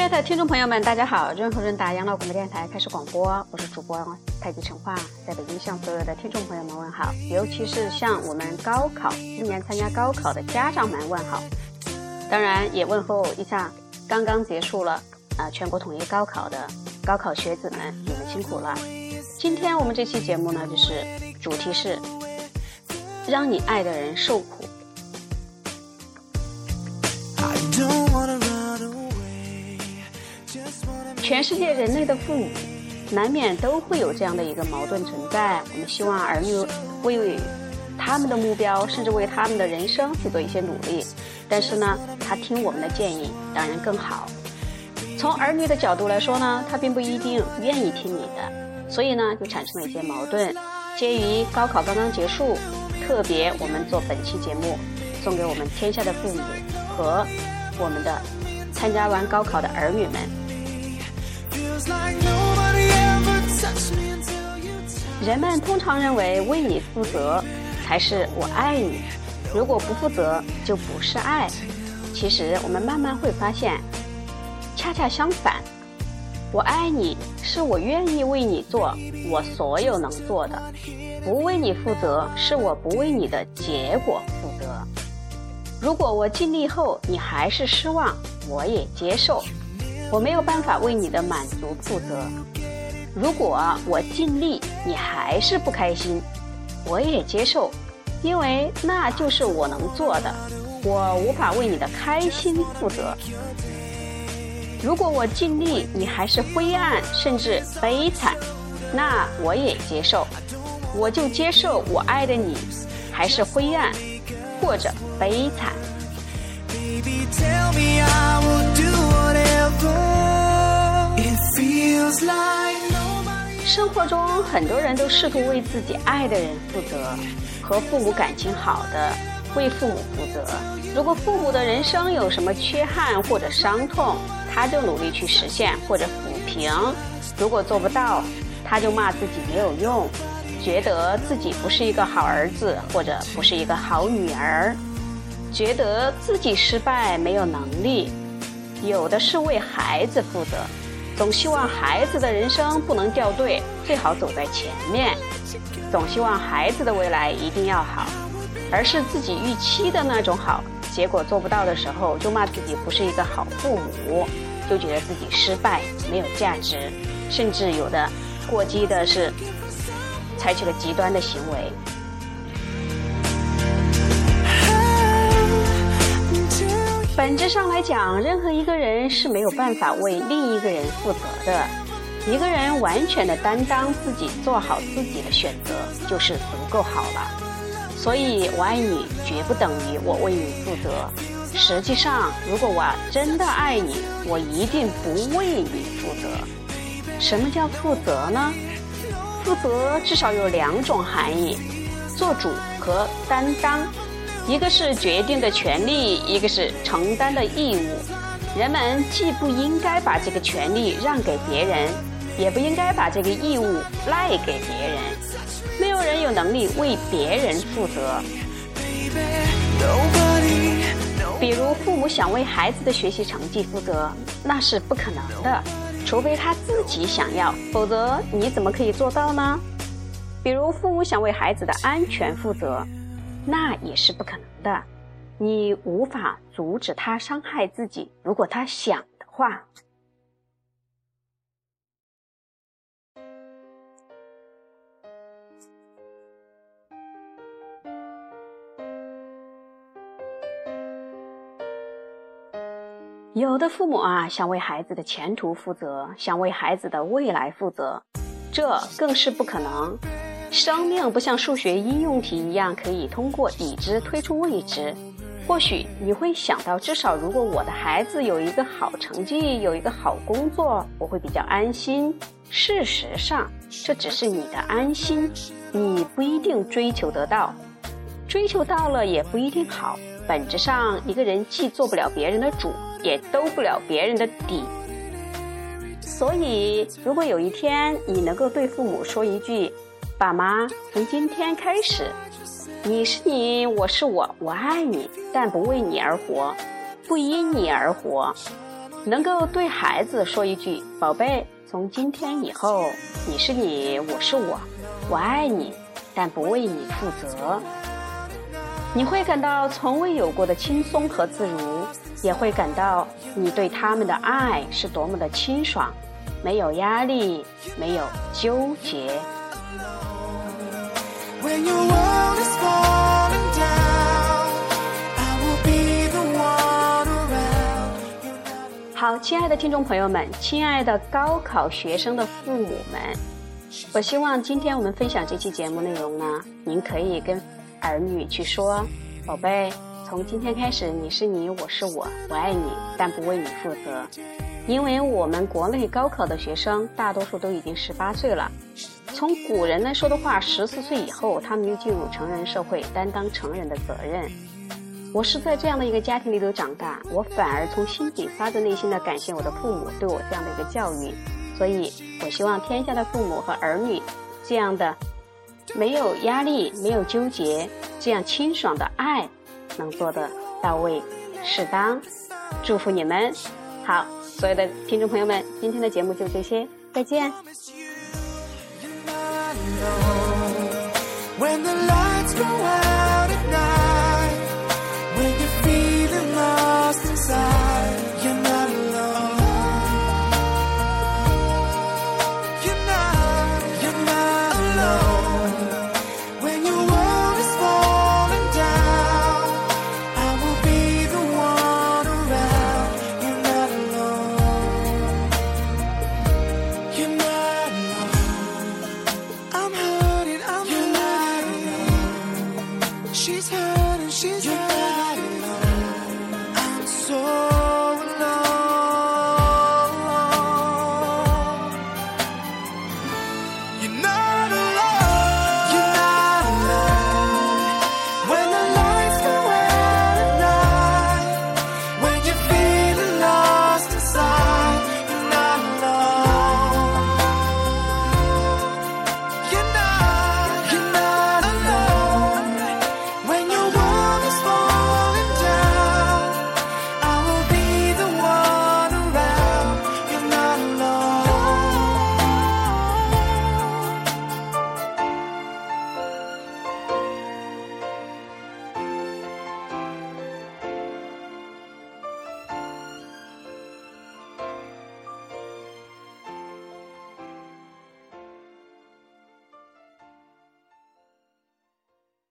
亲爱的听众朋友们，大家好！润和润达养老广播电台开始广播，我是主播太极陈化，在北京向所有的听众朋友们问好，尤其是向我们高考今年参加高考的家长们问好。当然也问候一下刚刚结束了啊全国统一高考的高考学子们，你们辛苦了。今天我们这期节目呢，就是主题是让你爱的人受苦。全世界人类的父母，难免都会有这样的一个矛盾存在。我们希望儿女为他们的目标，甚至为他们的人生去做一些努力，但是呢，他听我们的建议当然更好。从儿女的角度来说呢，他并不一定愿意听你的，所以呢，就产生了一些矛盾。鉴于高考刚刚结束，特别我们做本期节目，送给我们天下的父母和我们的参加完高考的儿女们。人们通常认为为你负责才是我爱你，如果不负责就不是爱。其实我们慢慢会发现，恰恰相反，我爱你是我愿意为你做我所有能做的，不为你负责是我不为你的结果负责。如果我尽力后你还是失望，我也接受。我没有办法为你的满足负责。如果我尽力，你还是不开心，我也接受，因为那就是我能做的。我无法为你的开心负责。如果我尽力，你还是灰暗甚至悲惨，那我也接受，我就接受我爱的你还是灰暗或者悲惨。生活中，很多人都试图为自己爱的人负责，和父母感情好的为父母负责。如果父母的人生有什么缺憾或者伤痛，他就努力去实现或者抚平；如果做不到，他就骂自己没有用，觉得自己不是一个好儿子或者不是一个好女儿，觉得自己失败没有能力。有的是为孩子负责。总希望孩子的人生不能掉队，最好走在前面；总希望孩子的未来一定要好，而是自己预期的那种好。结果做不到的时候，就骂自己不是一个好父母，就觉得自己失败没有价值，甚至有的过激的是采取了极端的行为。本质上来讲，任何一个人是没有办法为另一个人负责的。一个人完全的担当自己，做好自己的选择，就是足够好了。所以，我爱你绝不等于我为你负责。实际上，如果我真的爱你，我一定不为你负责。什么叫负责呢？负责至少有两种含义：做主和担当。一个是决定的权利，一个是承担的义务。人们既不应该把这个权利让给别人，也不应该把这个义务赖给别人。没有人有能力为别人负责。比如，父母想为孩子的学习成绩负责，那是不可能的，除非他自己想要，否则你怎么可以做到呢？比如，父母想为孩子的安全负责。那也是不可能的，你无法阻止他伤害自己。如果他想的话，有的父母啊，想为孩子的前途负责，想为孩子的未来负责，这更是不可能。生命不像数学应用题一样可以通过已知推出未知。或许你会想到，至少如果我的孩子有一个好成绩，有一个好工作，我会比较安心。事实上，这只是你的安心，你不一定追求得到，追求到了也不一定好。本质上，一个人既做不了别人的主，也兜不了别人的底。所以，如果有一天你能够对父母说一句，爸妈，从今天开始，你是你，我是我，我爱你，但不为你而活，不因你而活。能够对孩子说一句“宝贝，从今天以后，你是你，我是我，我爱你，但不为你负责”，你会感到从未有过的轻松和自如，也会感到你对他们的爱是多么的清爽，没有压力，没有纠结。好，亲爱的听众朋友们，亲爱的高考学生的父母们，我希望今天我们分享这期节目内容呢，您可以跟儿女去说：“宝贝，从今天开始，你是你，我是我，我爱你，但不为你负责。”因为我们国内高考的学生大多数都已经十八岁了，从古人来说的话，十四岁以后，他们就进入成人社会，担当成人的责任。我是在这样的一个家庭里头长大，我反而从心底发自内心的感谢我的父母对我这样的一个教育，所以我希望天下的父母和儿女这样的没有压力、没有纠结、这样清爽的爱能做得到位、适当。祝福你们！好，所有的听众朋友们，今天的节目就这些，再见。When the lights go out she's hurt and she's you hurt. Got it. I'm so.